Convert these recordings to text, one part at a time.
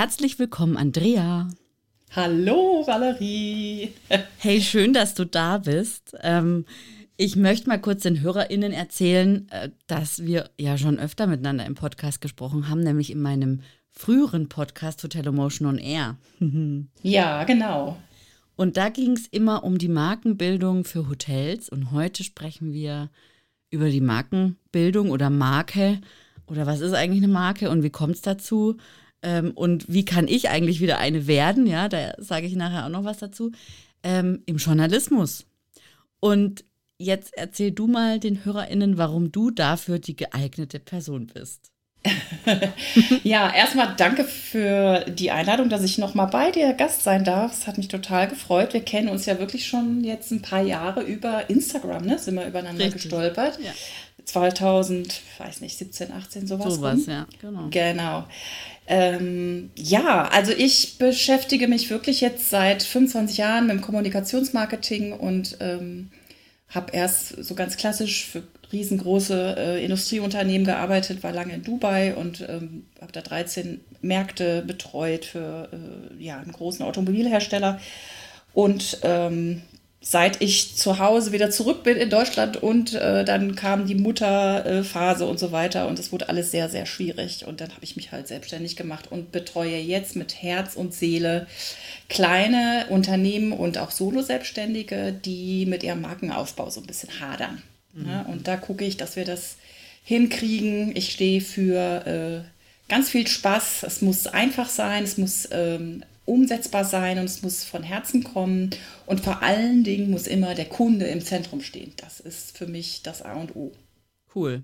Herzlich willkommen, Andrea. Hallo, Valerie. hey, schön, dass du da bist. Ähm, ich möchte mal kurz den HörerInnen erzählen, äh, dass wir ja schon öfter miteinander im Podcast gesprochen haben, nämlich in meinem früheren Podcast Hotel Emotion on Air. ja, genau. Und da ging es immer um die Markenbildung für Hotels und heute sprechen wir über die Markenbildung oder Marke oder was ist eigentlich eine Marke und wie kommt es dazu? Ähm, und wie kann ich eigentlich wieder eine werden, ja, da sage ich nachher auch noch was dazu, ähm, im Journalismus. Und jetzt erzähl du mal den HörerInnen, warum du dafür die geeignete Person bist. ja, erstmal danke für die Einladung, dass ich nochmal bei dir Gast sein darf. Es hat mich total gefreut. Wir kennen uns ja wirklich schon jetzt ein paar Jahre über Instagram, ne? Sind wir übereinander Richtig. gestolpert. Ja. 2000, weiß nicht, 17, 18, sowas. Sowas, ja, genau. Genau. Ähm, ja, also ich beschäftige mich wirklich jetzt seit 25 Jahren mit dem Kommunikationsmarketing und ähm, habe erst so ganz klassisch für riesengroße äh, Industrieunternehmen gearbeitet, war lange in Dubai und ähm, habe da 13 Märkte betreut für äh, ja, einen großen Automobilhersteller. Und ähm, seit ich zu Hause wieder zurück bin in Deutschland und äh, dann kam die Mutterphase und so weiter und es wurde alles sehr, sehr schwierig. Und dann habe ich mich halt selbstständig gemacht und betreue jetzt mit Herz und Seele kleine Unternehmen und auch Solo-Selbstständige, die mit ihrem Markenaufbau so ein bisschen hadern. Mhm. Ja, und da gucke ich, dass wir das hinkriegen. Ich stehe für äh, ganz viel Spaß. Es muss einfach sein, es muss ähm, umsetzbar sein und es muss von Herzen kommen. Und vor allen Dingen muss immer der Kunde im Zentrum stehen. Das ist für mich das A und O. Cool.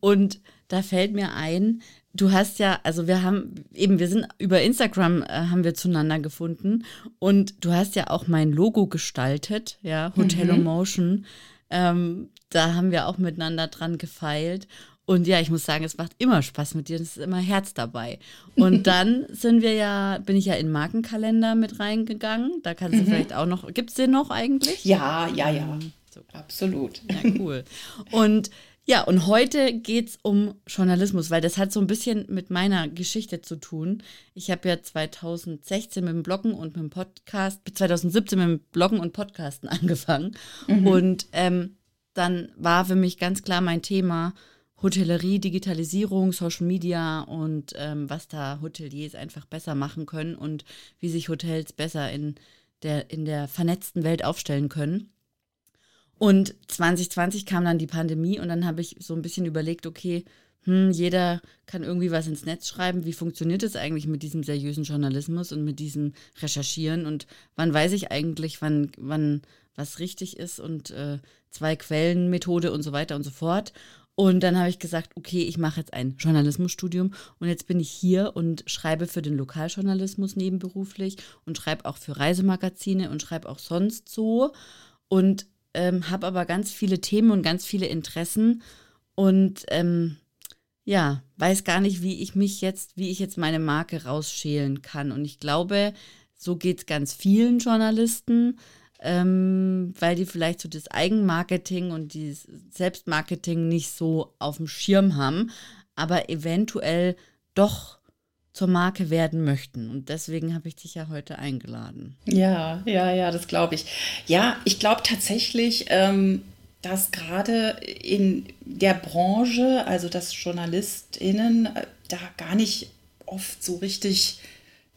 Und da fällt mir ein, du hast ja, also wir haben eben, wir sind über Instagram äh, haben wir zueinander gefunden und du hast ja auch mein Logo gestaltet, ja, Hotel mhm. Motion. Ähm, da haben wir auch miteinander dran gefeilt. Und ja, ich muss sagen, es macht immer Spaß mit dir. Es ist immer Herz dabei. Und dann sind wir ja, bin ich ja in Markenkalender mit reingegangen. Da kannst du mhm. vielleicht auch noch, gibt es den noch eigentlich? Ja, ja, ja. Mhm. So. Absolut. Ja, cool. Und ja, und heute geht es um Journalismus, weil das hat so ein bisschen mit meiner Geschichte zu tun. Ich habe ja 2016 mit dem Bloggen und mit dem Podcast, 2017 mit dem Bloggen und Podcasten angefangen. Mhm. Und ähm, dann war für mich ganz klar mein Thema Hotellerie, Digitalisierung, Social Media und ähm, was da Hoteliers einfach besser machen können und wie sich Hotels besser in der, in der vernetzten Welt aufstellen können. Und 2020 kam dann die Pandemie und dann habe ich so ein bisschen überlegt, okay, hm, jeder kann irgendwie was ins Netz schreiben. Wie funktioniert es eigentlich mit diesem seriösen Journalismus und mit diesem Recherchieren? Und wann weiß ich eigentlich, wann, wann was richtig ist und äh, zwei Quellen Methode und so weiter und so fort. Und dann habe ich gesagt, okay, ich mache jetzt ein Journalismusstudium und jetzt bin ich hier und schreibe für den Lokaljournalismus nebenberuflich und schreibe auch für Reisemagazine und schreibe auch sonst so und ähm, habe aber ganz viele Themen und ganz viele Interessen und ähm, ja, weiß gar nicht, wie ich mich jetzt, wie ich jetzt meine Marke rausschälen kann. Und ich glaube, so geht es ganz vielen Journalisten ähm, weil die vielleicht so das Eigenmarketing und das Selbstmarketing nicht so auf dem Schirm haben, aber eventuell doch zur Marke werden möchten. Und deswegen habe ich dich ja heute eingeladen. Ja, ja, ja, das glaube ich. Ja, ich glaube tatsächlich, ähm, dass gerade in der Branche, also dass JournalistInnen äh, da gar nicht oft so richtig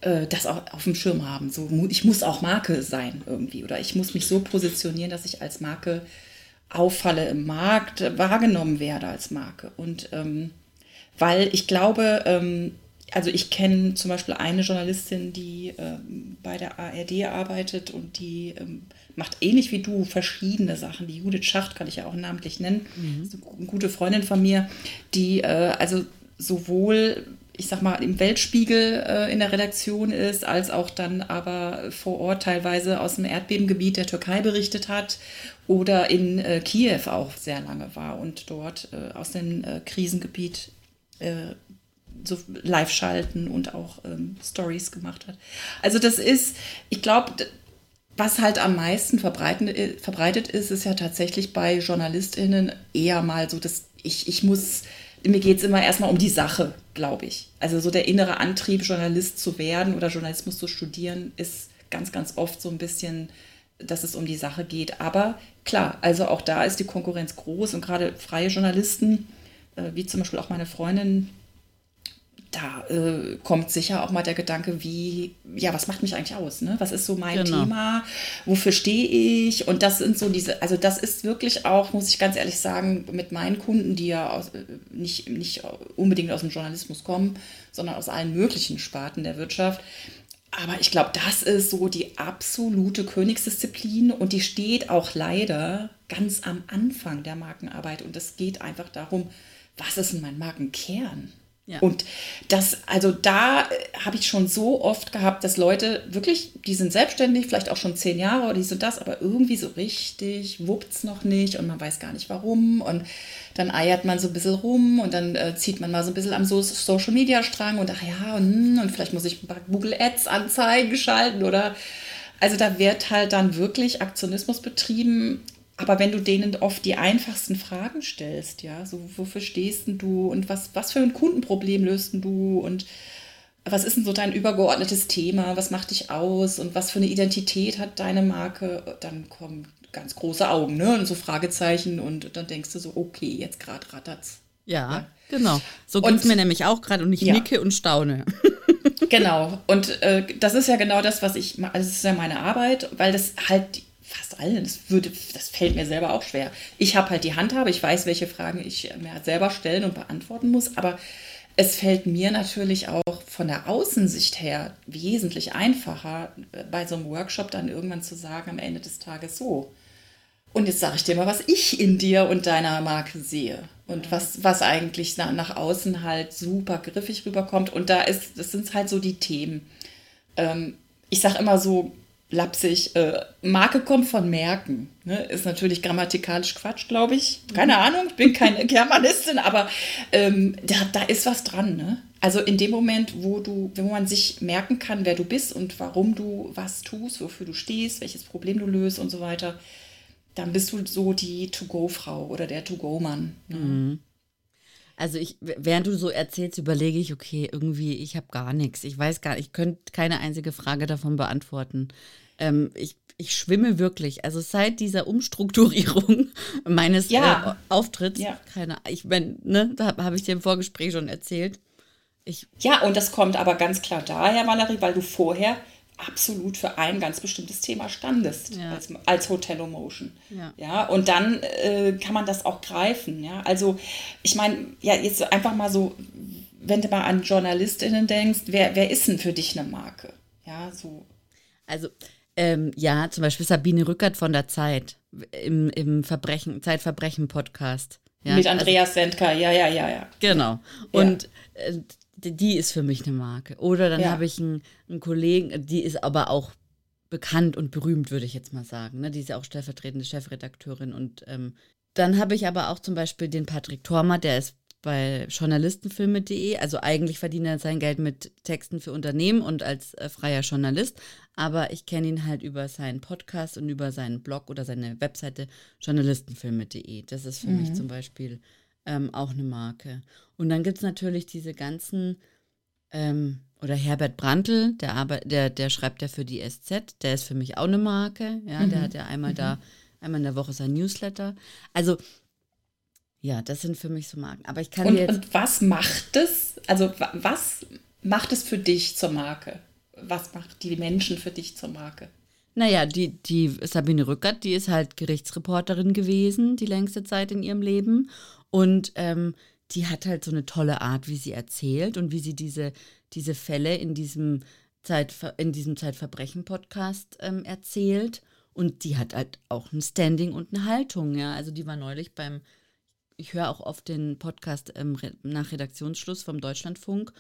äh, das auch auf dem Schirm haben. So, ich muss auch Marke sein irgendwie oder ich muss mich so positionieren, dass ich als Marke auffalle im Markt, wahrgenommen werde als Marke. Und ähm, weil ich glaube, ähm, also ich kenne zum Beispiel eine Journalistin, die ähm, bei der ARD arbeitet und die ähm, macht ähnlich wie du verschiedene Sachen. Die Judith Schacht kann ich ja auch namentlich nennen. Mhm. eine gute Freundin von mir, die äh, also sowohl ich sag mal, im Weltspiegel äh, in der Redaktion ist, als auch dann aber vor Ort teilweise aus dem Erdbebengebiet der Türkei berichtet hat oder in äh, Kiew auch sehr lange war und dort äh, aus dem äh, Krisengebiet äh, so live schalten und auch ähm, Stories gemacht hat. Also das ist, ich glaube, was halt am meisten äh, verbreitet ist, ist ja tatsächlich bei JournalistInnen eher mal so, dass ich, ich muss, mir geht es immer erstmal um die Sache, glaube ich. Also so der innere Antrieb, Journalist zu werden oder Journalismus zu studieren, ist ganz, ganz oft so ein bisschen, dass es um die Sache geht. Aber klar, also auch da ist die Konkurrenz groß und gerade freie Journalisten, äh, wie zum Beispiel auch meine Freundin, da äh, kommt sicher auch mal der Gedanke, wie, ja, was macht mich eigentlich aus? Ne? Was ist so mein genau. Thema? Wofür stehe ich? Und das sind so diese, also das ist wirklich auch, muss ich ganz ehrlich sagen, mit meinen Kunden, die ja aus, äh, nicht, nicht unbedingt aus dem Journalismus kommen, sondern aus allen möglichen Sparten der Wirtschaft. Aber ich glaube, das ist so die absolute Königsdisziplin und die steht auch leider ganz am Anfang der Markenarbeit. Und es geht einfach darum, was ist denn mein Markenkern? Ja. Und das, also da äh, habe ich schon so oft gehabt, dass Leute wirklich, die sind selbstständig, vielleicht auch schon zehn Jahre oder die sind das, aber irgendwie so richtig wuppt es noch nicht und man weiß gar nicht warum. Und dann eiert man so ein bisschen rum und dann äh, zieht man mal so ein bisschen am so Social Media Strang und ach ja, und, hm, und vielleicht muss ich ein paar Google Ads Anzeigen schalten oder also da wird halt dann wirklich Aktionismus betrieben aber wenn du denen oft die einfachsten Fragen stellst, ja, so wofür stehst denn du und was, was für ein Kundenproblem löst denn du und was ist denn so dein übergeordnetes Thema, was macht dich aus und was für eine Identität hat deine Marke, dann kommen ganz große Augen, ne, und so Fragezeichen und dann denkst du so, okay, jetzt gerade rattert's. Ja, ja, genau. So geht es mir nämlich auch gerade und ich ja. nicke und staune. genau. Und äh, das ist ja genau das, was ich, also das ist ja meine Arbeit, weil das halt fast allen. Das, würde, das fällt mir selber auch schwer. Ich habe halt die Handhabe, ich weiß, welche Fragen ich mir selber stellen und beantworten muss, aber es fällt mir natürlich auch von der Außensicht her wesentlich einfacher, bei so einem Workshop dann irgendwann zu sagen, am Ende des Tages so. Und jetzt sage ich dir mal, was ich in dir und deiner Marke sehe und was, was eigentlich nach, nach außen halt super griffig rüberkommt. Und da ist, das sind halt so die Themen. Ähm, ich sage immer so, lapsig. Äh, Marke kommt von Merken. Ne? Ist natürlich grammatikalisch Quatsch, glaube ich. Keine mhm. Ahnung, ich bin keine Germanistin, aber ähm, da, da ist was dran. Ne? Also in dem Moment, wo du, wo man sich merken kann, wer du bist und warum du was tust, wofür du stehst, welches Problem du löst und so weiter, dann bist du so die To-Go-Frau oder der To-Go-Mann. Ne? Mhm. Also ich, während du so erzählst, überlege ich, okay, irgendwie, ich habe gar nichts. Ich weiß gar nicht, ich könnte keine einzige Frage davon beantworten. Ähm, ich, ich schwimme wirklich. Also seit dieser Umstrukturierung meines ja. äh, Auftritts, ja. keine ich meine, ne, da habe ich dir im Vorgespräch schon erzählt. Ich, ja, und das kommt aber ganz klar daher, Valerie, weil du vorher absolut für ein ganz bestimmtes Thema standest ja. als, als Hotelomotion. Ja. ja, und dann äh, kann man das auch greifen. Ja, also ich meine, ja, jetzt einfach mal so, wenn du mal an JournalistInnen denkst, wer, wer ist denn für dich eine Marke? Ja, so. Also, ähm, ja, zum Beispiel Sabine Rückert von der Zeit im, im Verbrechen, Zeitverbrechen-Podcast. Ja, Mit Andreas also, Sendka, ja, ja, ja, ja. Genau. Und äh, die ist für mich eine Marke. Oder dann ja. habe ich einen, einen, Kollegen, die ist aber auch bekannt und berühmt, würde ich jetzt mal sagen. Ne? Die ist ja auch stellvertretende Chefredakteurin. Und ähm, dann habe ich aber auch zum Beispiel den Patrick Tormer, der ist bei journalistenfilme.de. Also eigentlich verdient er sein Geld mit Texten für Unternehmen und als äh, freier Journalist. Aber ich kenne ihn halt über seinen Podcast und über seinen Blog oder seine Webseite journalistenfilme.de. Das ist für mhm. mich zum Beispiel ähm, auch eine Marke. Und dann gibt es natürlich diese ganzen, ähm, oder Herbert Brandl, der, Arbeit, der, der schreibt ja für die SZ, der ist für mich auch eine Marke. Ja, mhm. der hat ja einmal mhm. da, einmal in der Woche sein Newsletter. Also, ja, das sind für mich so Marken. Aber ich kann und, jetzt. Und was macht es? Also, was macht es für dich zur Marke? Was macht die Menschen für dich zur Marke? Naja, die, die Sabine Rückert, die ist halt Gerichtsreporterin gewesen, die längste Zeit in ihrem Leben. Und ähm, die hat halt so eine tolle Art, wie sie erzählt und wie sie diese, diese Fälle in diesem, Zeitver in diesem Zeitverbrechen-Podcast ähm, erzählt. Und die hat halt auch ein Standing und eine Haltung, ja. Also die war neulich beim, ich höre auch oft den Podcast ähm, nach Redaktionsschluss vom Deutschlandfunk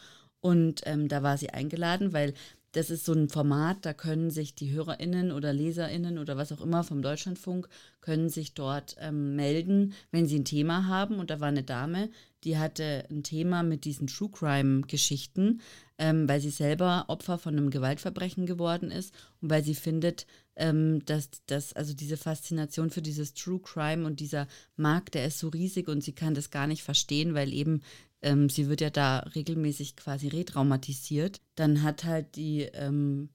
Und ähm, da war sie eingeladen, weil das ist so ein Format, da können sich die HörerInnen oder LeserInnen oder was auch immer vom Deutschlandfunk, können sich dort ähm, melden, wenn sie ein Thema haben. Und da war eine Dame, die hatte ein Thema mit diesen True Crime-Geschichten, ähm, weil sie selber Opfer von einem Gewaltverbrechen geworden ist und weil sie findet, ähm, dass, dass also diese Faszination für dieses True Crime und dieser Markt, der ist so riesig und sie kann das gar nicht verstehen, weil eben ähm, sie wird ja da regelmäßig quasi retraumatisiert. Dann hat halt die ähm,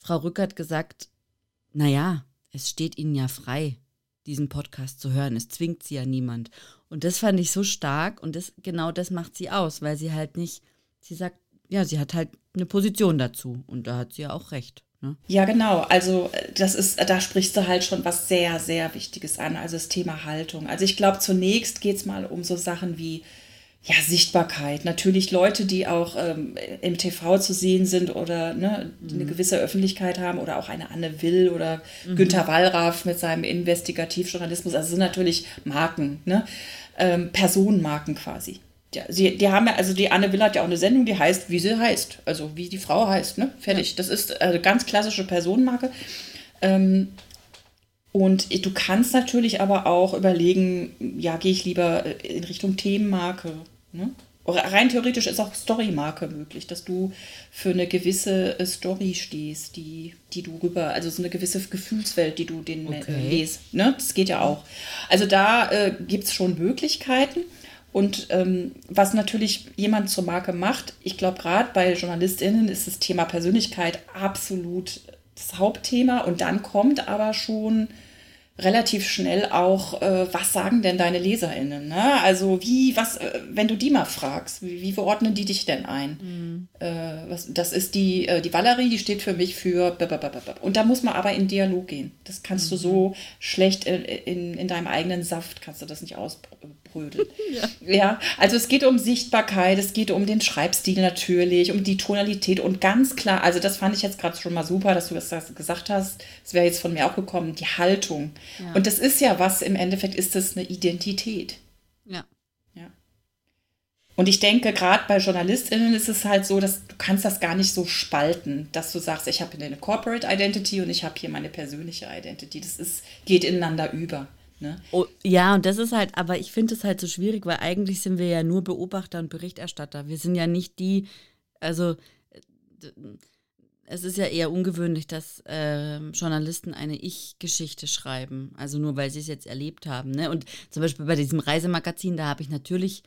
Frau Rückert gesagt, naja, es steht ihnen ja frei, diesen Podcast zu hören. Es zwingt sie ja niemand. Und das fand ich so stark und das, genau das macht sie aus, weil sie halt nicht, sie sagt, ja, sie hat halt eine Position dazu und da hat sie ja auch recht. Ne? Ja, genau. Also das ist, da sprichst du halt schon was sehr, sehr Wichtiges an, also das Thema Haltung. Also ich glaube, zunächst geht es mal um so Sachen wie ja, Sichtbarkeit. Natürlich Leute, die auch ähm, im TV zu sehen sind oder ne, mhm. eine gewisse Öffentlichkeit haben oder auch eine Anne Will oder mhm. Günter Wallraff mit seinem Investigativjournalismus. Also sind natürlich Marken, ne? Ähm, Personenmarken quasi. Ja, sie, die haben ja, also die Anne Will hat ja auch eine Sendung, die heißt, wie sie heißt. Also wie die Frau heißt, ne? Fertig. Ja. Das ist eine ganz klassische Personenmarke. Ähm, und du kannst natürlich aber auch überlegen, ja, gehe ich lieber in Richtung Themenmarke Ne? Rein theoretisch ist auch Storymarke möglich, dass du für eine gewisse äh, Story stehst, die, die du rüber, also so eine gewisse Gefühlswelt, die du den okay. lest. Ne? Das geht ja auch. Also da äh, gibt es schon Möglichkeiten. Und ähm, was natürlich jemand zur Marke macht, ich glaube, gerade bei JournalistInnen ist das Thema Persönlichkeit absolut das Hauptthema. Und dann kommt aber schon relativ schnell auch, äh, was sagen denn deine LeserInnen? Ne? Also wie, was, äh, wenn du die mal fragst, wie, wie verordnen die dich denn ein? Mhm. Äh, was, das ist die, äh, die Valerie, die steht für mich für und da muss man aber in Dialog gehen. Das kannst mhm. du so schlecht in, in, in deinem eigenen Saft, kannst du das nicht ausprobieren verprügelt. ja. ja, also es geht um Sichtbarkeit, es geht um den Schreibstil natürlich, um die Tonalität und ganz klar, also das fand ich jetzt gerade schon mal super, dass du das gesagt hast. Es wäre jetzt von mir auch gekommen, die Haltung. Ja. Und das ist ja was, im Endeffekt ist das eine Identität. Ja. Ja. Und ich denke, gerade bei JournalistInnen ist es halt so, dass du kannst das gar nicht so spalten, dass du sagst, ich habe eine Corporate Identity und ich habe hier meine persönliche Identity. Das ist, geht ineinander über. Ne? Oh, ja, und das ist halt, aber ich finde es halt so schwierig, weil eigentlich sind wir ja nur Beobachter und Berichterstatter. Wir sind ja nicht die, also es ist ja eher ungewöhnlich, dass äh, Journalisten eine Ich-Geschichte schreiben. Also nur weil sie es jetzt erlebt haben. Ne? Und zum Beispiel bei diesem Reisemagazin, da habe ich natürlich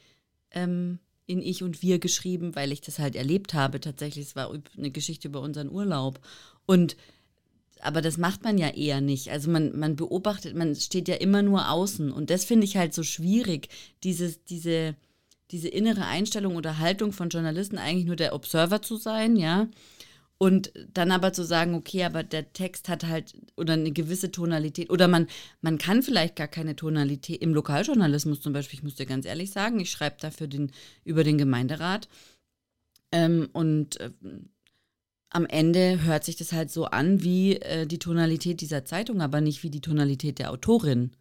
ähm, in Ich und Wir geschrieben, weil ich das halt erlebt habe. Tatsächlich, es war eine Geschichte über unseren Urlaub. Und aber das macht man ja eher nicht. Also man, man beobachtet, man steht ja immer nur außen. Und das finde ich halt so schwierig, dieses, diese, diese innere Einstellung oder Haltung von Journalisten, eigentlich nur der Observer zu sein, ja. Und dann aber zu sagen, okay, aber der Text hat halt oder eine gewisse Tonalität oder man, man kann vielleicht gar keine Tonalität im Lokaljournalismus zum Beispiel, ich muss dir ganz ehrlich sagen, ich schreibe dafür den, über den Gemeinderat ähm, und äh, am Ende hört sich das halt so an wie äh, die Tonalität dieser Zeitung, aber nicht wie die Tonalität der Autorin.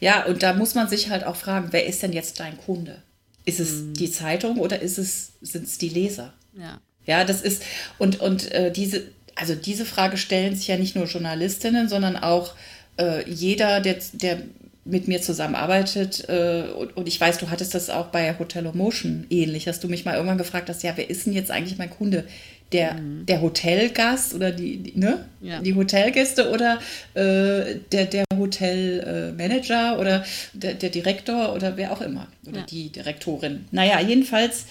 Ja, und da muss man sich halt auch fragen, wer ist denn jetzt dein Kunde? Ist es hm. die Zeitung oder ist es, sind es die Leser? Ja. Ja, das ist, und, und äh, diese, also diese Frage stellen sich ja nicht nur Journalistinnen, sondern auch äh, jeder, der, der mit mir zusammenarbeitet. Äh, und, und, ich weiß, du hattest das auch bei Hotel Motion ähnlich, dass du mich mal irgendwann gefragt hast, ja, wer ist denn jetzt eigentlich mein Kunde? der, mhm. der Hotelgast oder die, die, ne? Ja. die Hotelgäste oder äh, der, der Hotelmanager äh, oder der, der Direktor oder wer auch immer oder ja. die Direktorin. Naja, jedenfalls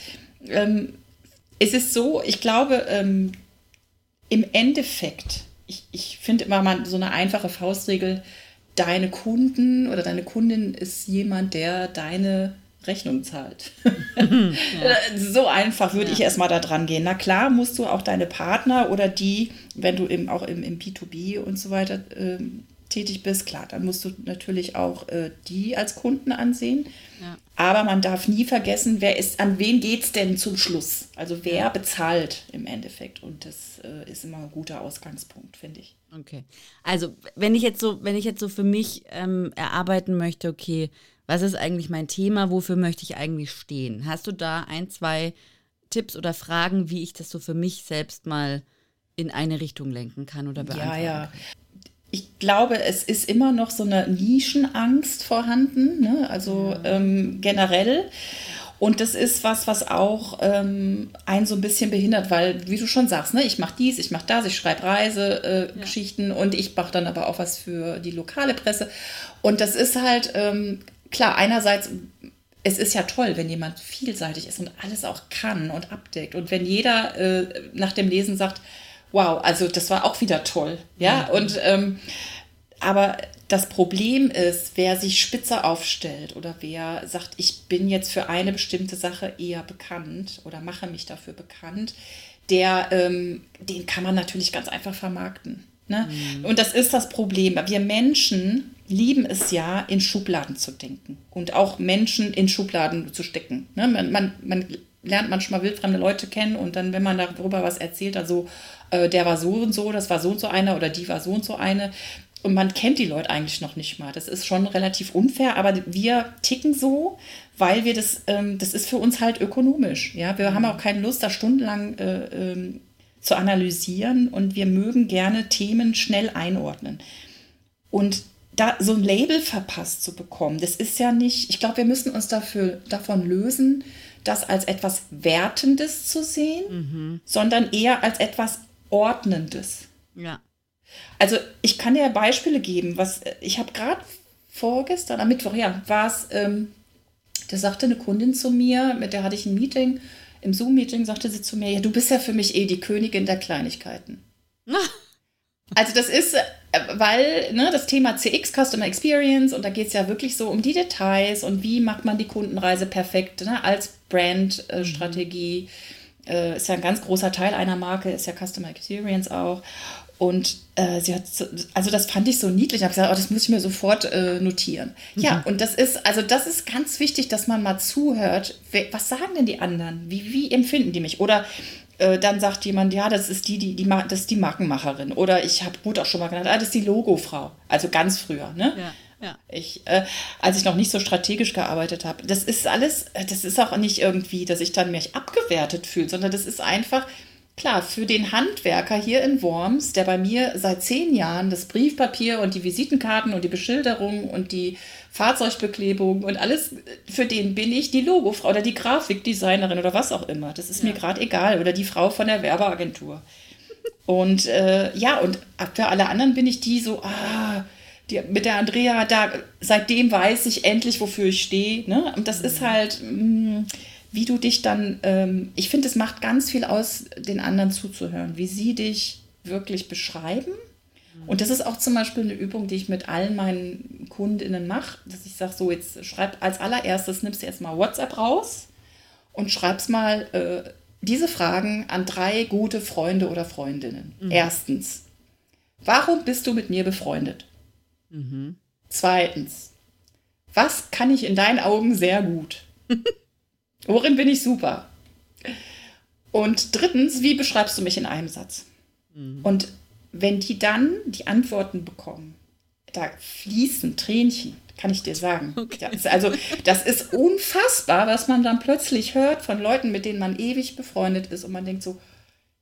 ähm, es ist so, ich glaube, ähm, im Endeffekt, ich, ich finde immer mal so eine einfache Faustregel, deine Kunden oder deine Kundin ist jemand, der deine Rechnung zahlt. ja. So einfach würde ja. ich erstmal da dran gehen. Na klar, musst du auch deine Partner oder die, wenn du eben auch im, im B2B und so weiter äh, tätig bist, klar, dann musst du natürlich auch äh, die als Kunden ansehen. Ja. Aber man darf nie vergessen, wer ist, an wen geht es denn zum Schluss? Also wer bezahlt im Endeffekt? Und das äh, ist immer ein guter Ausgangspunkt, finde ich. Okay. Also wenn ich jetzt so, wenn ich jetzt so für mich ähm, erarbeiten möchte, okay, was ist eigentlich mein Thema, wofür möchte ich eigentlich stehen? Hast du da ein, zwei Tipps oder Fragen, wie ich das so für mich selbst mal in eine Richtung lenken kann oder beantworten Ja, ja. Ich glaube, es ist immer noch so eine Nischenangst vorhanden, ne? also ja. ähm, generell. Und das ist was, was auch ähm, einen so ein bisschen behindert, weil, wie du schon sagst, ne, ich mache dies, ich mache das, ich schreibe Reisegeschichten äh, ja. und ich mache dann aber auch was für die lokale Presse. Und das ist halt, ähm, klar, einerseits, es ist ja toll, wenn jemand vielseitig ist und alles auch kann und abdeckt. Und wenn jeder äh, nach dem Lesen sagt, wow, also das war auch wieder toll. Ja, mhm. und ähm, aber das Problem ist, wer sich spitzer aufstellt oder wer sagt, ich bin jetzt für eine bestimmte Sache eher bekannt oder mache mich dafür bekannt, der, ähm, den kann man natürlich ganz einfach vermarkten. Ne? Mhm. Und das ist das Problem. Wir Menschen lieben es ja, in Schubladen zu denken und auch Menschen in Schubladen zu stecken. Ne? Man, man, man lernt manchmal wildfremde Leute kennen und dann, wenn man darüber was erzählt, also äh, der war so und so, das war so und so einer oder die war so und so eine. Und man kennt die Leute eigentlich noch nicht mal. Das ist schon relativ unfair, aber wir ticken so, weil wir das, ähm, das ist für uns halt ökonomisch. Ja, wir haben auch keine Lust, da stundenlang äh, ähm, zu analysieren und wir mögen gerne Themen schnell einordnen. Und da so ein Label verpasst zu bekommen, das ist ja nicht, ich glaube, wir müssen uns dafür, davon lösen, das als etwas Wertendes zu sehen, mhm. sondern eher als etwas Ordnendes. Ja. Also ich kann dir Beispiele geben, was ich habe gerade vorgestern, am Mittwoch, ja, war es, ähm, da sagte eine Kundin zu mir, mit der hatte ich ein Meeting, im Zoom-Meeting sagte sie zu mir, ja, du bist ja für mich eh die Königin der Kleinigkeiten. also das ist, äh, weil ne, das Thema CX, Customer Experience, und da geht es ja wirklich so um die Details und wie macht man die Kundenreise perfekt ne, als Brand-Strategie. Äh, äh, ist ja ein ganz großer Teil einer Marke, ist ja Customer Experience auch. Und äh, sie hat, so, also das fand ich so niedlich. Ich habe gesagt, oh, das muss ich mir sofort äh, notieren. Mhm. Ja, und das ist, also das ist ganz wichtig, dass man mal zuhört. Was sagen denn die anderen? Wie, wie empfinden die mich? Oder äh, dann sagt jemand, ja, das ist die, die, die, das ist die Markenmacherin. Oder ich habe gut auch schon mal genannt, ah, das ist die Logofrau. Also ganz früher, ne? Ja. Ja. Ich, äh, als ich noch nicht so strategisch gearbeitet habe. Das ist alles, äh, das ist auch nicht irgendwie, dass ich dann mich abgewertet fühle, sondern das ist einfach, Klar, für den Handwerker hier in Worms, der bei mir seit zehn Jahren das Briefpapier und die Visitenkarten und die Beschilderung und die Fahrzeugbeklebung und alles, für den bin ich die Logofrau oder die Grafikdesignerin oder was auch immer. Das ist ja. mir gerade egal. Oder die Frau von der Werbeagentur. Und äh, ja, und für alle anderen bin ich die so, ah, die, mit der Andrea, da, seitdem weiß ich endlich, wofür ich stehe. Ne? Und das mhm. ist halt. Mh, mm, wie du dich dann, ähm, ich finde, es macht ganz viel aus, den anderen zuzuhören, wie sie dich wirklich beschreiben. Und das ist auch zum Beispiel eine Übung, die ich mit allen meinen KundInnen mache, dass ich sage, so jetzt schreib als allererstes, nimmst du erstmal WhatsApp raus und schreibst mal äh, diese Fragen an drei gute Freunde oder Freundinnen. Mhm. Erstens, warum bist du mit mir befreundet? Mhm. Zweitens, was kann ich in deinen Augen sehr gut? Worin bin ich super? Und drittens, wie beschreibst du mich in einem Satz? Mhm. Und wenn die dann die Antworten bekommen, da fließen Tränchen, kann ich dir sagen. Okay. Das also das ist unfassbar, was man dann plötzlich hört von Leuten, mit denen man ewig befreundet ist und man denkt so,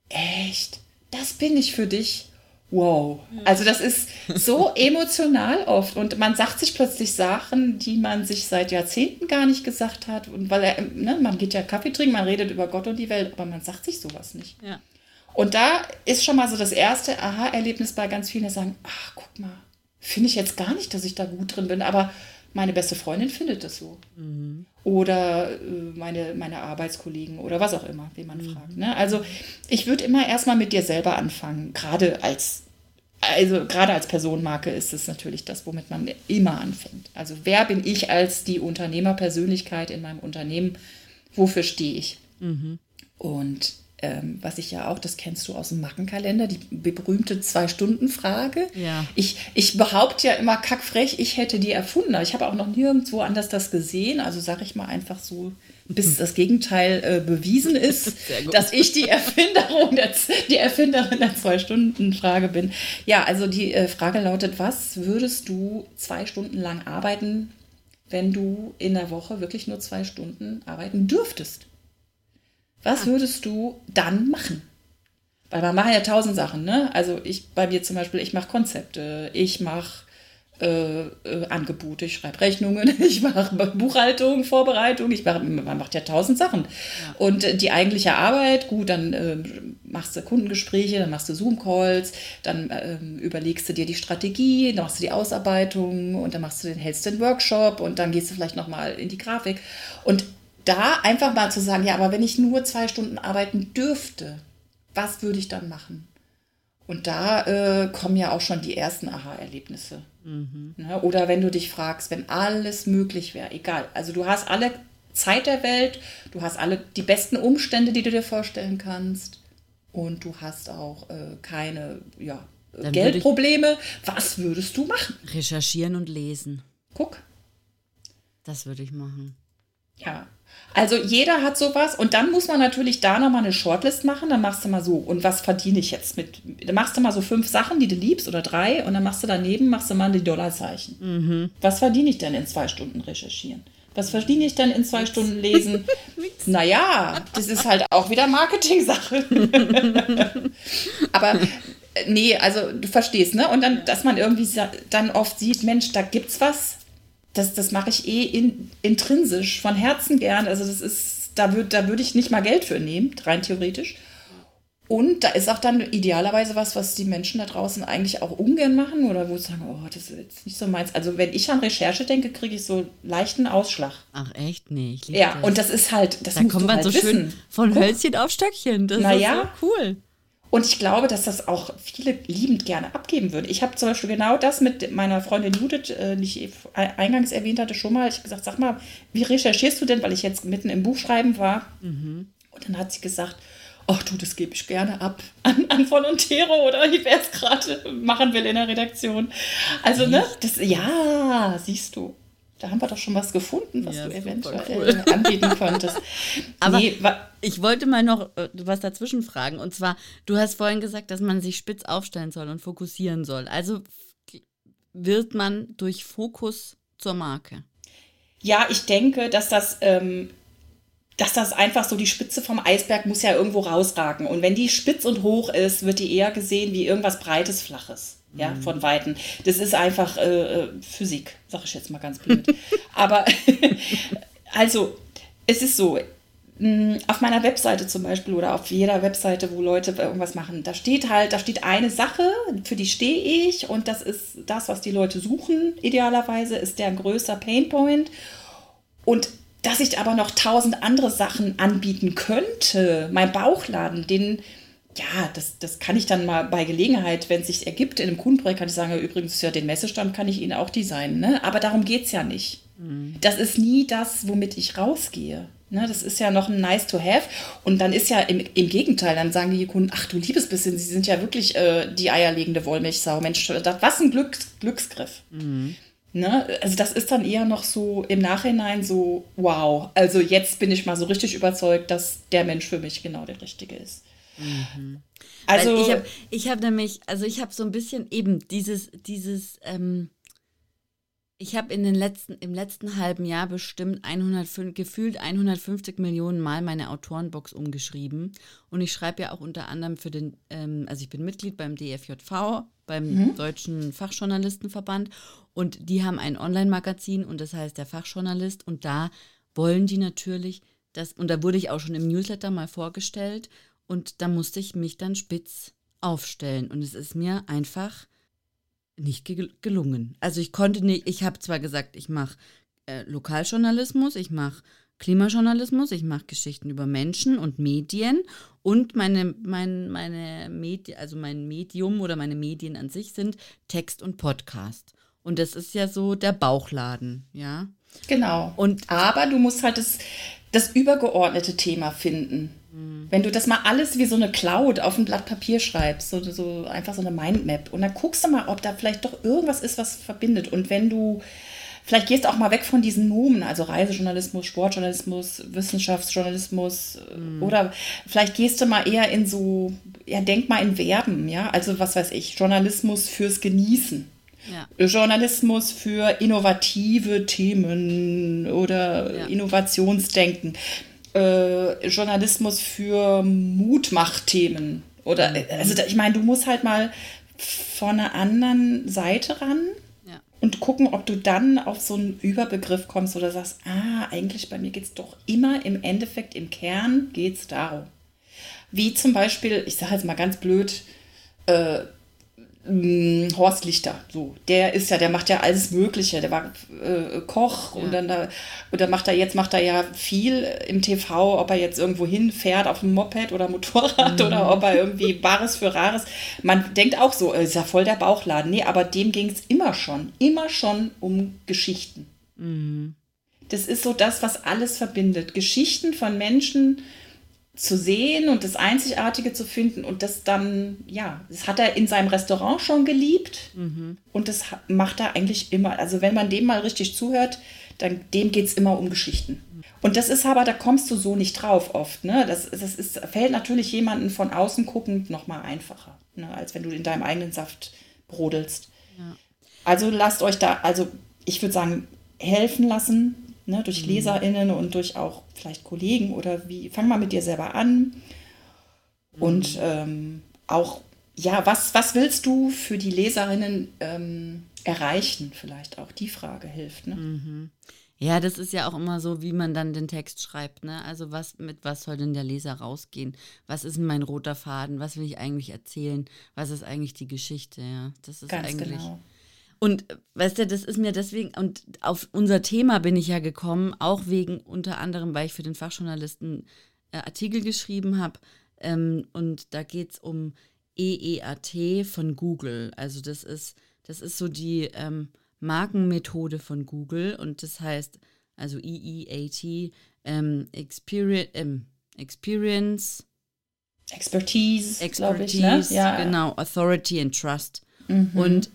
echt, das bin ich für dich wow. Also das ist so emotional oft und man sagt sich plötzlich Sachen, die man sich seit Jahrzehnten gar nicht gesagt hat. Und weil er, ne, man geht ja Kaffee trinken, man redet über Gott und die Welt, aber man sagt sich sowas nicht. Ja. Und da ist schon mal so das erste Aha-Erlebnis bei ganz vielen, die sagen, ach, guck mal, finde ich jetzt gar nicht, dass ich da gut drin bin, aber meine beste Freundin findet das so. Mhm. Oder äh, meine, meine Arbeitskollegen oder was auch immer, wie man mhm. fragt. Ne? Also ich würde immer erstmal mit dir selber anfangen, gerade als also gerade als Personenmarke ist es natürlich das, womit man immer anfängt. Also wer bin ich als die Unternehmerpersönlichkeit in meinem Unternehmen? Wofür stehe ich? Mhm. Und ähm, was ich ja auch, das kennst du aus dem Mackenkalender, die berühmte Zwei-Stunden-Frage. Ja. Ich, ich behaupte ja immer kackfrech, ich hätte die erfunden. Aber ich habe auch noch nirgendwo anders das gesehen. Also sage ich mal einfach so, bis hm. das Gegenteil äh, bewiesen ist, dass ich die Erfinderin der, die Erfinderin der Zwei-Stunden-Frage bin. Ja, also die äh, Frage lautet, was würdest du zwei Stunden lang arbeiten, wenn du in der Woche wirklich nur zwei Stunden arbeiten dürftest? Was würdest du dann machen? Weil man macht ja tausend Sachen, ne? Also ich bei mir zum Beispiel, ich mache Konzepte, ich mache äh, äh, Angebote, ich schreibe Rechnungen, ich mache Buchhaltung, Vorbereitung, ich mache, man macht ja tausend Sachen. Ja. Und äh, die eigentliche Arbeit, gut, dann äh, machst du Kundengespräche, dann machst du Zoom-Calls, dann ähm, überlegst du dir die Strategie, dann machst du die Ausarbeitung und dann machst du den, hältst den Workshop und dann gehst du vielleicht nochmal in die Grafik. Und da einfach mal zu sagen, ja, aber wenn ich nur zwei Stunden arbeiten dürfte, was würde ich dann machen? Und da äh, kommen ja auch schon die ersten Aha-Erlebnisse. Mhm. Ne? Oder wenn du dich fragst, wenn alles möglich wäre, egal. Also du hast alle Zeit der Welt, du hast alle die besten Umstände, die du dir vorstellen kannst. Und du hast auch äh, keine ja, Geldprobleme. Was würdest du machen? Recherchieren und lesen. Guck. Das würde ich machen. Ja, also jeder hat sowas und dann muss man natürlich da nochmal eine Shortlist machen. Dann machst du mal so, und was verdiene ich jetzt mit? Dann machst du mal so fünf Sachen, die du liebst oder drei und dann machst du daneben, machst du mal die Dollarzeichen. Mhm. Was verdiene ich denn in zwei Stunden recherchieren? Was verdiene ich denn in zwei Stunden lesen? naja, das ist halt auch wieder Marketing-Sache. Aber äh, nee, also du verstehst, ne? Und dann, dass man irgendwie dann oft sieht, Mensch, da gibt's was, das, das mache ich eh in, intrinsisch, von Herzen gern. Also das ist, da würde da würd ich nicht mal Geld für nehmen, rein theoretisch. Und da ist auch dann idealerweise was, was die Menschen da draußen eigentlich auch ungern machen oder wo sie sagen, oh, das ist jetzt nicht so meins. Also wenn ich an Recherche denke, kriege ich so leichten Ausschlag. Ach echt? Nee, ich Ja, das. und das ist halt, das da kommt man halt so wissen. schön von Hölzchen auf Stöckchen. Das naja, ist so cool. Und ich glaube, dass das auch viele liebend gerne abgeben würden. Ich habe zum Beispiel genau das mit meiner Freundin Judith, äh, die ich eingangs erwähnt hatte, schon mal. Ich habe gesagt, sag mal, wie recherchierst du denn, weil ich jetzt mitten im Buchschreiben war. Mhm. Und dann hat sie gesagt, ach du, das gebe ich gerne ab an, an Volontero oder wie wer es gerade machen will in der Redaktion. Also, ne, ne, das, ja, siehst du da haben wir doch schon was gefunden, was ja, du eventuell cool. anbieten könntest. Aber nee, ich wollte mal noch äh, was dazwischen fragen. Und zwar, du hast vorhin gesagt, dass man sich spitz aufstellen soll und fokussieren soll. Also wird man durch Fokus zur Marke? Ja, ich denke, dass das, ähm, dass das einfach so die Spitze vom Eisberg muss ja irgendwo rausragen. Und wenn die spitz und hoch ist, wird die eher gesehen wie irgendwas Breites, Flaches ja, mhm. von Weitem. Das ist einfach äh, äh Physik, sage ich jetzt mal ganz blöd. Aber also, es ist so, mm, auf meiner Webseite zum Beispiel oder auf jeder Webseite, wo Leute irgendwas machen, da steht halt, da steht eine Sache, für die stehe ich und das ist das, was die Leute suchen. Idealerweise ist der ein größer Painpoint. Und dass ich aber noch tausend andere Sachen anbieten könnte, mein Bauchladen, den ja, das, das kann ich dann mal bei Gelegenheit, wenn es sich ergibt, in einem Kundenprojekt kann ich sagen, ja, übrigens, ja, den Messestand kann ich Ihnen auch designen. Ne? Aber darum geht es ja nicht. Mhm. Das ist nie das, womit ich rausgehe. Ne? Das ist ja noch ein nice to have. Und dann ist ja im, im Gegenteil, dann sagen die Kunden, ach du liebes bisschen, Sie sind ja wirklich äh, die eierlegende Wollmilchsau. Mensch, was ein Glücks, Glücksgriff. Mhm. Ne? Also das ist dann eher noch so im Nachhinein so, wow, also jetzt bin ich mal so richtig überzeugt, dass der Mensch für mich genau der Richtige ist. Mhm. Also Weil ich habe ich hab nämlich, also ich habe so ein bisschen eben dieses, dieses, ähm, ich habe in den letzten, im letzten halben Jahr bestimmt 105, gefühlt 150 Millionen Mal meine Autorenbox umgeschrieben. Und ich schreibe ja auch unter anderem für den, ähm, also ich bin Mitglied beim DFJV, beim mhm. Deutschen Fachjournalistenverband. Und die haben ein Online-Magazin und das heißt der Fachjournalist. Und da wollen die natürlich, dass, und da wurde ich auch schon im Newsletter mal vorgestellt. Und da musste ich mich dann spitz aufstellen. Und es ist mir einfach nicht ge gelungen. Also ich konnte nicht, ich habe zwar gesagt, ich mache äh, Lokaljournalismus, ich mache Klimajournalismus, ich mache Geschichten über Menschen und Medien und meine, mein, meine Medi also mein Medium oder meine Medien an sich sind Text und Podcast. Und das ist ja so der Bauchladen, ja. Genau. Und aber du musst halt das, das übergeordnete Thema finden. Wenn du das mal alles wie so eine Cloud auf ein Blatt Papier schreibst, so, so einfach so eine Mindmap und dann guckst du mal, ob da vielleicht doch irgendwas ist, was verbindet. Und wenn du vielleicht gehst du auch mal weg von diesen Nomen, also Reisejournalismus, Sportjournalismus, Wissenschaftsjournalismus mhm. oder vielleicht gehst du mal eher in so, ja, denk mal in Verben, ja, also was weiß ich, Journalismus fürs Genießen. Ja. Journalismus für innovative Themen oder ja. Innovationsdenken äh, Journalismus für Mutmachthemen. Oder, mhm. also ich meine, du musst halt mal von einer anderen Seite ran ja. und gucken, ob du dann auf so einen Überbegriff kommst oder sagst, ah, eigentlich bei mir geht es doch immer im Endeffekt, im Kern geht es darum. Wie zum Beispiel, ich sage jetzt mal ganz blöd, äh, hm, Horst Lichter, so, der ist ja, der macht ja alles Mögliche, der war äh, Koch ja. und dann da, oder macht er jetzt, macht er ja viel im TV, ob er jetzt irgendwo hinfährt auf dem Moped oder Motorrad mhm. oder ob er irgendwie Bares für Rares. Man denkt auch so, ist ja voll der Bauchladen. Nee, aber dem ging es immer schon, immer schon um Geschichten. Mhm. Das ist so das, was alles verbindet. Geschichten von Menschen, zu sehen und das Einzigartige zu finden und das dann, ja, das hat er in seinem Restaurant schon geliebt mhm. und das macht er eigentlich immer. Also wenn man dem mal richtig zuhört, dann dem geht es immer um Geschichten. Und das ist aber, da kommst du so nicht drauf oft. Ne? Das, das ist, fällt natürlich jemanden von außen guckend nochmal einfacher, ne? als wenn du in deinem eigenen Saft brodelst. Ja. Also lasst euch da, also ich würde sagen, helfen lassen, ne, durch mhm. LeserInnen und durch auch vielleicht Kollegen oder wie, fang mal mit dir selber an. Mhm. Und ähm, auch, ja, was, was willst du für die LeserInnen ähm, erreichen? Vielleicht auch die Frage hilft. Ne? Mhm. Ja, das ist ja auch immer so, wie man dann den Text schreibt. Ne? Also was mit was soll denn der Leser rausgehen? Was ist mein roter Faden? Was will ich eigentlich erzählen? Was ist eigentlich die Geschichte? Ja, das ist Ganz eigentlich. Genau. Und weißt du, das ist mir deswegen, und auf unser Thema bin ich ja gekommen, auch wegen unter anderem, weil ich für den Fachjournalisten äh, Artikel geschrieben habe. Ähm, und da geht es um EEAT von Google. Also das ist, das ist so die ähm, Markenmethode von Google und das heißt, also EEAT, ähm, Experience, ähm, Experience Expertise, Expertise, ich, ne? ja. genau, Authority and Trust. Mhm. Und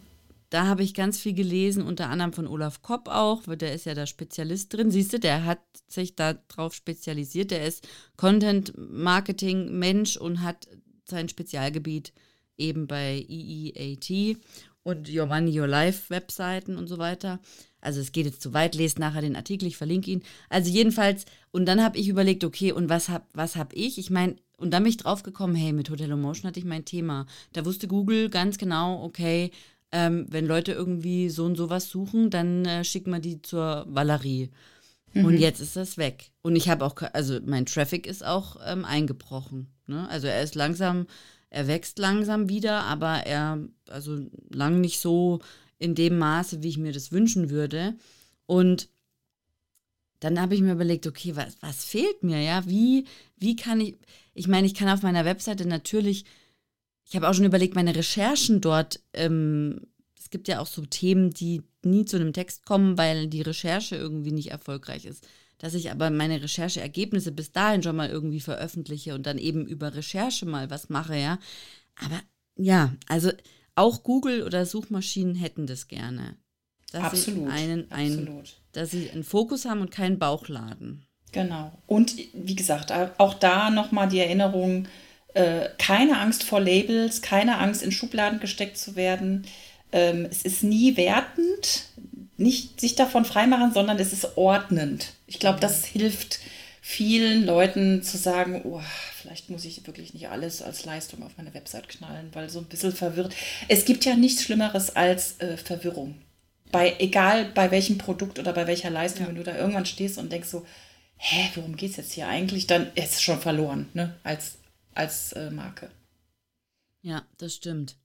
da habe ich ganz viel gelesen, unter anderem von Olaf Kopp auch, der ist ja da Spezialist drin. Siehst du, der hat sich darauf spezialisiert. Der ist Content-Marketing-Mensch und hat sein Spezialgebiet eben bei EEAT und Your Money, Your Life Webseiten und so weiter. Also es geht jetzt zu weit, lest nachher den Artikel, ich verlinke ihn. Also jedenfalls, und dann habe ich überlegt, okay, und was habe was hab ich? Ich meine, und dann bin ich drauf gekommen, hey, mit Hotel Motion hatte ich mein Thema. Da wusste Google ganz genau, okay, ähm, wenn Leute irgendwie so und sowas suchen, dann äh, schicken wir die zur Valerie. Mhm. Und jetzt ist das weg. Und ich habe auch, also mein Traffic ist auch ähm, eingebrochen. Ne? Also er ist langsam, er wächst langsam wieder, aber er, also lang nicht so in dem Maße, wie ich mir das wünschen würde. Und dann habe ich mir überlegt, okay, was, was fehlt mir, ja? Wie, wie kann ich, ich meine, ich kann auf meiner Webseite natürlich ich habe auch schon überlegt, meine Recherchen dort, ähm, es gibt ja auch so Themen, die nie zu einem Text kommen, weil die Recherche irgendwie nicht erfolgreich ist. Dass ich aber meine Rechercheergebnisse bis dahin schon mal irgendwie veröffentliche und dann eben über Recherche mal was mache, ja. Aber ja, also auch Google oder Suchmaschinen hätten das gerne. Dass absolut. Sie einen, einen, absolut. Dass sie einen Fokus haben und keinen Bauchladen. Genau. Und wie gesagt, auch da nochmal die Erinnerung, äh, keine Angst vor Labels, keine Angst, in Schubladen gesteckt zu werden. Ähm, es ist nie wertend, nicht sich davon freimachen, sondern es ist ordnend. Ich glaube, das hilft vielen Leuten zu sagen, oh, vielleicht muss ich wirklich nicht alles als Leistung auf meine Website knallen, weil so ein bisschen verwirrt. Es gibt ja nichts Schlimmeres als äh, Verwirrung. Bei, egal bei welchem Produkt oder bei welcher Leistung, ja. wenn du da irgendwann stehst und denkst so, hä, worum geht es jetzt hier eigentlich, dann ist es schon verloren, ne? Als, als äh, Marke. Ja, das stimmt.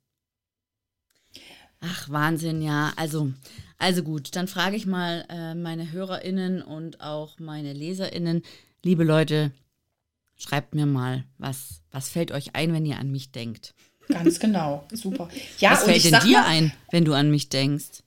Ach, Wahnsinn, ja. Also, also gut, dann frage ich mal äh, meine HörerInnen und auch meine LeserInnen. Liebe Leute, schreibt mir mal, was, was fällt euch ein, wenn ihr an mich denkt? Ganz genau, super. Ja, was fällt denn dir mal, ein, wenn du an mich denkst?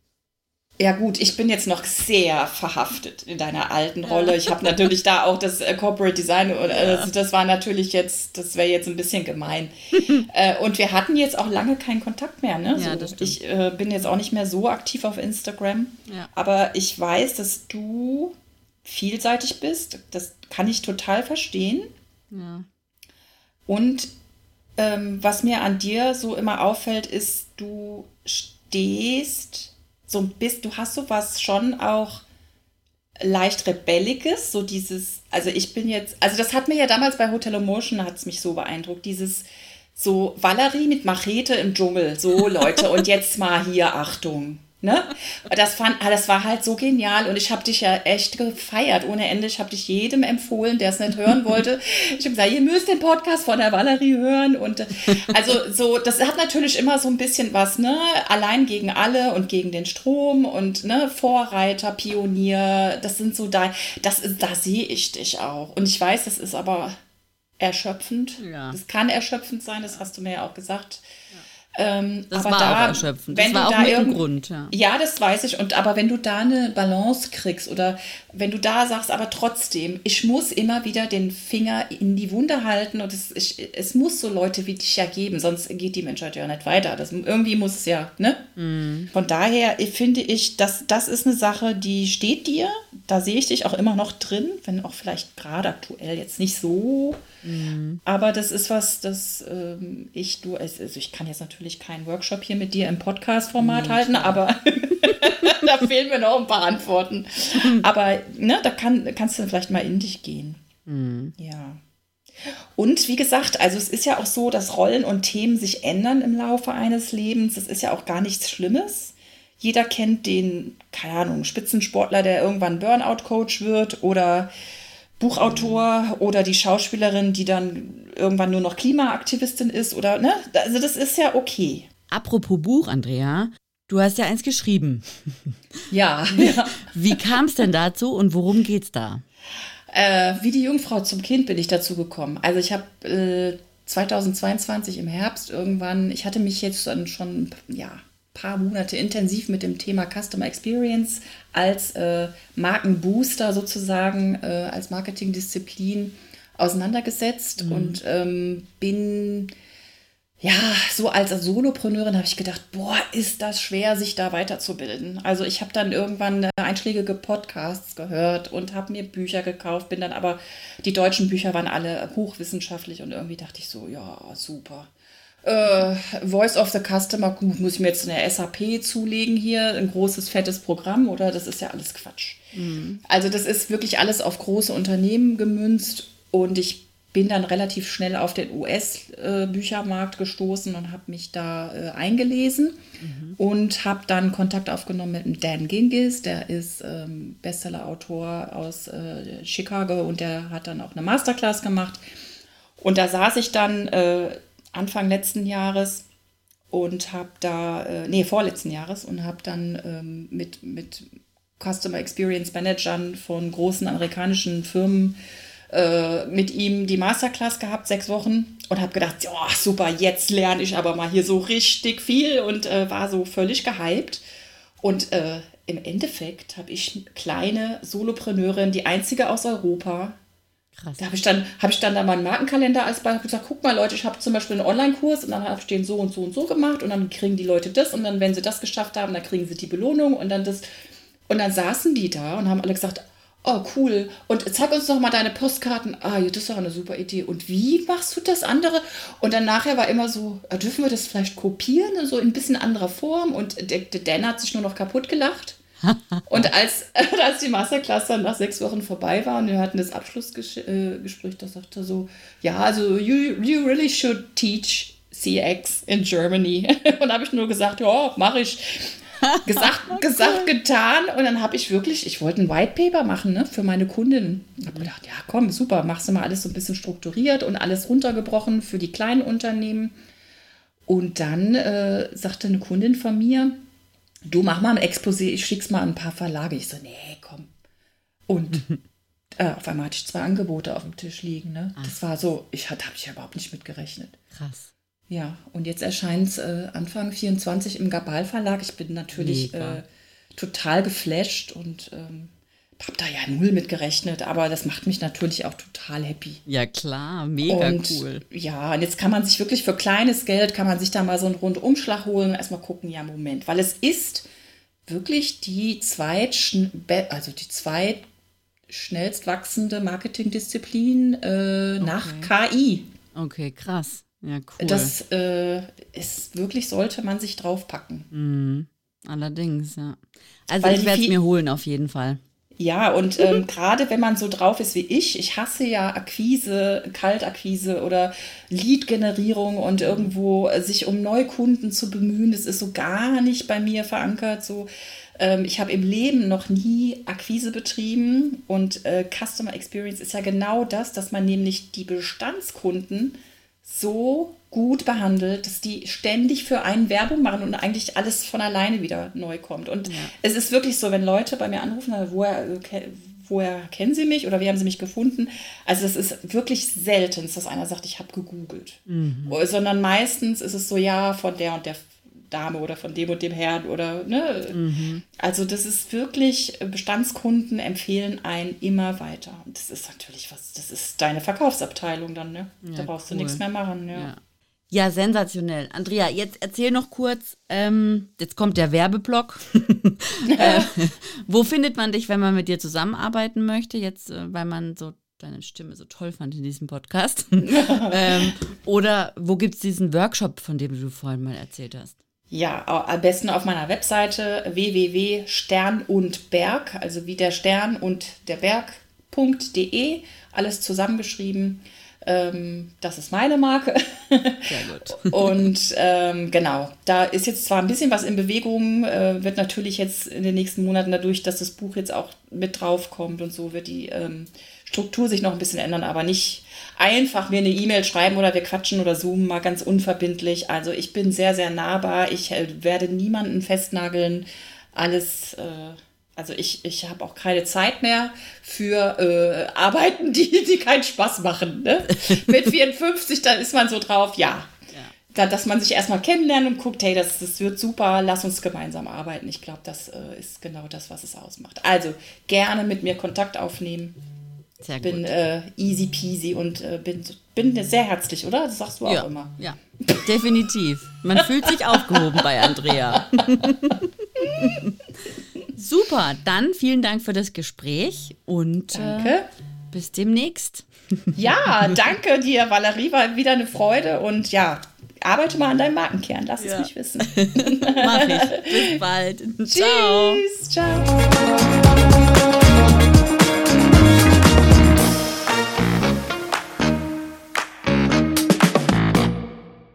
Ja gut, ich bin jetzt noch sehr verhaftet in deiner alten Rolle. Ich habe natürlich da auch das äh, Corporate Design, äh, das, das, war natürlich jetzt, das wäre jetzt ein bisschen gemein. äh, und wir hatten jetzt auch lange keinen Kontakt mehr. Ne? Ja, so, ich äh, bin jetzt auch nicht mehr so aktiv auf Instagram, ja. aber ich weiß, dass du vielseitig bist. Das kann ich total verstehen. Ja. Und ähm, was mir an dir so immer auffällt, ist, du stehst so bist, du hast sowas schon auch leicht Rebelliges, so dieses, also ich bin jetzt, also das hat mir ja damals bei Hotel Emotion, hat es mich so beeindruckt, dieses so Valerie mit Machete im Dschungel, so Leute und jetzt mal hier Achtung. Ne? Das, fand, ah, das war halt so genial und ich habe dich ja echt gefeiert ohne Ende. Ich habe dich jedem empfohlen, der es nicht hören wollte. Ich habe gesagt, ihr müsst den Podcast von der Valerie hören und äh, also so, das hat natürlich immer so ein bisschen was, ne? Allein gegen alle und gegen den Strom und ne Vorreiter, Pionier. Das sind so da, das ist, da sehe ich dich auch und ich weiß, das ist aber erschöpfend. Ja. Das kann erschöpfend sein, das hast du mir ja auch gesagt. Ähm, das war da, auch erschöpfend. Das war auch mit dem Grund, ja. Ja, das weiß ich. Und aber wenn du da eine Balance kriegst oder wenn du da sagst, aber trotzdem, ich muss immer wieder den Finger in die Wunde halten und es, ich, es muss so Leute wie dich ja geben, sonst geht die Menschheit ja nicht weiter. Das, irgendwie muss es ja, ne? Mhm. Von daher finde ich, dass das ist eine Sache, die steht dir. Da sehe ich dich auch immer noch drin, wenn auch vielleicht gerade aktuell jetzt nicht so Mhm. Aber das ist was, das ähm, ich, du, also ich kann jetzt natürlich keinen Workshop hier mit dir im Podcast-Format halten, aber da fehlen mir noch ein paar Antworten. aber ne, da kann, kannst du vielleicht mal in dich gehen. Mhm. Ja. Und wie gesagt, also es ist ja auch so, dass Rollen und Themen sich ändern im Laufe eines Lebens. Das ist ja auch gar nichts Schlimmes. Jeder kennt den, keine Ahnung, Spitzensportler, der irgendwann Burnout-Coach wird oder Buchautor oder die Schauspielerin, die dann irgendwann nur noch Klimaaktivistin ist oder, ne? Also das ist ja okay. Apropos Buch, Andrea, du hast ja eins geschrieben. Ja. Wie, ja. wie kam es denn dazu und worum geht's da? Äh, wie die Jungfrau zum Kind bin ich dazu gekommen. Also ich habe äh, 2022 im Herbst irgendwann, ich hatte mich jetzt dann schon, ja, paar Monate intensiv mit dem Thema Customer Experience als äh, Markenbooster sozusagen, äh, als Marketingdisziplin auseinandergesetzt mhm. und ähm, bin ja, so als Solopreneurin habe ich gedacht, boah, ist das schwer, sich da weiterzubilden. Also ich habe dann irgendwann äh, einschlägige Podcasts gehört und habe mir Bücher gekauft, bin dann aber, die deutschen Bücher waren alle hochwissenschaftlich und irgendwie dachte ich so, ja, super äh, Voice of the Customer, muss ich mir jetzt eine SAP zulegen hier, ein großes, fettes Programm oder das ist ja alles Quatsch. Mhm. Also das ist wirklich alles auf große Unternehmen gemünzt und ich bin dann relativ schnell auf den US-Büchermarkt gestoßen und habe mich da äh, eingelesen mhm. und habe dann Kontakt aufgenommen mit Dan Gingis, der ist ähm, Bestseller-Autor aus äh, Chicago und der hat dann auch eine Masterclass gemacht. Und da saß ich dann äh, Anfang letzten Jahres und habe da, äh, nee, vorletzten Jahres und habe dann ähm, mit, mit Customer Experience Managern von großen amerikanischen Firmen äh, mit ihm die Masterclass gehabt, sechs Wochen und habe gedacht, ja, super, jetzt lerne ich aber mal hier so richtig viel und äh, war so völlig gehypt. Und äh, im Endeffekt habe ich kleine Solopreneurin, die einzige aus Europa, Krass. Da habe ich dann, habe ich dann da meinen Markenkalender als Beispiel gesagt, guck mal Leute, ich habe zum Beispiel einen Online-Kurs und dann habe ich den so und so und so gemacht und dann kriegen die Leute das und dann, wenn sie das geschafft haben, dann kriegen sie die Belohnung und dann das. Und dann saßen die da und haben alle gesagt, oh cool, und zeig uns doch mal deine Postkarten. Ah, das ist doch eine super Idee. Und wie machst du das andere? Und dann nachher war immer so, äh, dürfen wir das vielleicht kopieren, so in ein bisschen anderer Form? Und der, der Dan hat sich nur noch kaputt gelacht und als, als die Masterclass dann nach sechs Wochen vorbei war und wir hatten das Abschlussgespräch, da sagte er so, ja, also you, you really should teach CX in Germany. Und da habe ich nur gesagt, ja, mache ich. Gesagt, gesagt, getan. Und dann habe ich wirklich, ich wollte ein White Paper machen ne, für meine Kundinnen. Ich habe gedacht, ja, komm, super, machst du mal alles so ein bisschen strukturiert und alles runtergebrochen für die kleinen Unternehmen. Und dann äh, sagte eine Kundin von mir, du mach mal ein Exposé, ich schick's mal an ein paar Verlage. Ich so, nee, komm. Und äh, auf einmal hatte ich zwei Angebote auf dem Tisch liegen. Ne? Das war so, ich hatte, habe ich überhaupt nicht mitgerechnet. Krass. Ja, und jetzt erscheint es äh, Anfang 24 im Gabal Verlag. Ich bin natürlich äh, total geflasht und ähm, habe da ja null mit gerechnet, aber das macht mich natürlich auch total happy. Ja klar, mega und, cool. Ja, und jetzt kann man sich wirklich für kleines Geld, kann man sich da mal so einen Rundumschlag holen und erstmal gucken, ja Moment, weil es ist wirklich die zweit, also die zweit schnellst wachsende Marketingdisziplin äh, okay. nach KI. Okay, krass. Ja, cool. Das äh, ist wirklich, sollte man sich draufpacken. Mhm. Allerdings, ja. Also Weil ich werde es mir holen auf jeden Fall. Ja, und ähm, gerade wenn man so drauf ist wie ich, ich hasse ja Akquise, Kaltakquise oder Lead-Generierung und irgendwo sich um Neukunden zu bemühen, das ist so gar nicht bei mir verankert. So, ähm, ich habe im Leben noch nie Akquise betrieben und äh, Customer Experience ist ja genau das, dass man nämlich die Bestandskunden so gut behandelt, dass die ständig für einen Werbung machen und eigentlich alles von alleine wieder neu kommt. Und ja. es ist wirklich so, wenn Leute bei mir anrufen, woher, woher kennen sie mich oder wie haben sie mich gefunden? Also es ist wirklich selten, dass einer sagt, ich habe gegoogelt. Mhm. Sondern meistens ist es so, ja, von der und der Dame oder von dem und dem Herrn oder ne. Mhm. Also das ist wirklich, Bestandskunden empfehlen einen immer weiter. Und das ist natürlich was, das ist deine Verkaufsabteilung dann, ne? Ja, da brauchst cool. du nichts mehr machen, ja. ja. Ja, sensationell. Andrea, jetzt erzähl noch kurz, ähm, jetzt kommt der Werbeblock. äh, wo findet man dich, wenn man mit dir zusammenarbeiten möchte? Jetzt, äh, weil man so deine Stimme so toll fand in diesem Podcast. ähm, oder wo gibt es diesen Workshop, von dem du vorhin mal erzählt hast? Ja, am besten auf meiner Webseite www.sternundberg, also wie der Stern und der Berg.de, alles zusammengeschrieben. Ähm, das ist meine Marke. Sehr gut. und ähm, genau, da ist jetzt zwar ein bisschen was in Bewegung, äh, wird natürlich jetzt in den nächsten Monaten dadurch, dass das Buch jetzt auch mit drauf kommt und so, wird die ähm, Struktur sich noch ein bisschen ändern, aber nicht einfach mir eine E-Mail schreiben oder wir quatschen oder zoomen mal ganz unverbindlich. Also ich bin sehr, sehr nahbar. Ich äh, werde niemanden festnageln. Alles, äh, also ich, ich habe auch keine Zeit mehr für äh, Arbeiten, die, die keinen Spaß machen. Ne? Mit 54, dann ist man so drauf, ja. Da, dass man sich erstmal kennenlernt und guckt, hey, das, das wird super, lass uns gemeinsam arbeiten. Ich glaube, das äh, ist genau das, was es ausmacht. Also gerne mit mir Kontakt aufnehmen. Sehr bin äh, easy peasy und äh, bin, bin sehr herzlich, oder? Das sagst du auch ja, immer. Ja, definitiv. Man fühlt sich aufgehoben bei Andrea. Super, dann vielen Dank für das Gespräch und äh, bis demnächst. Ja, danke dir, Valerie, war wieder eine Freude und ja, arbeite mal an deinem Markenkern, lass ja. es mich wissen. Mach ich. Bis bald. Ciao. Tschüss, ciao.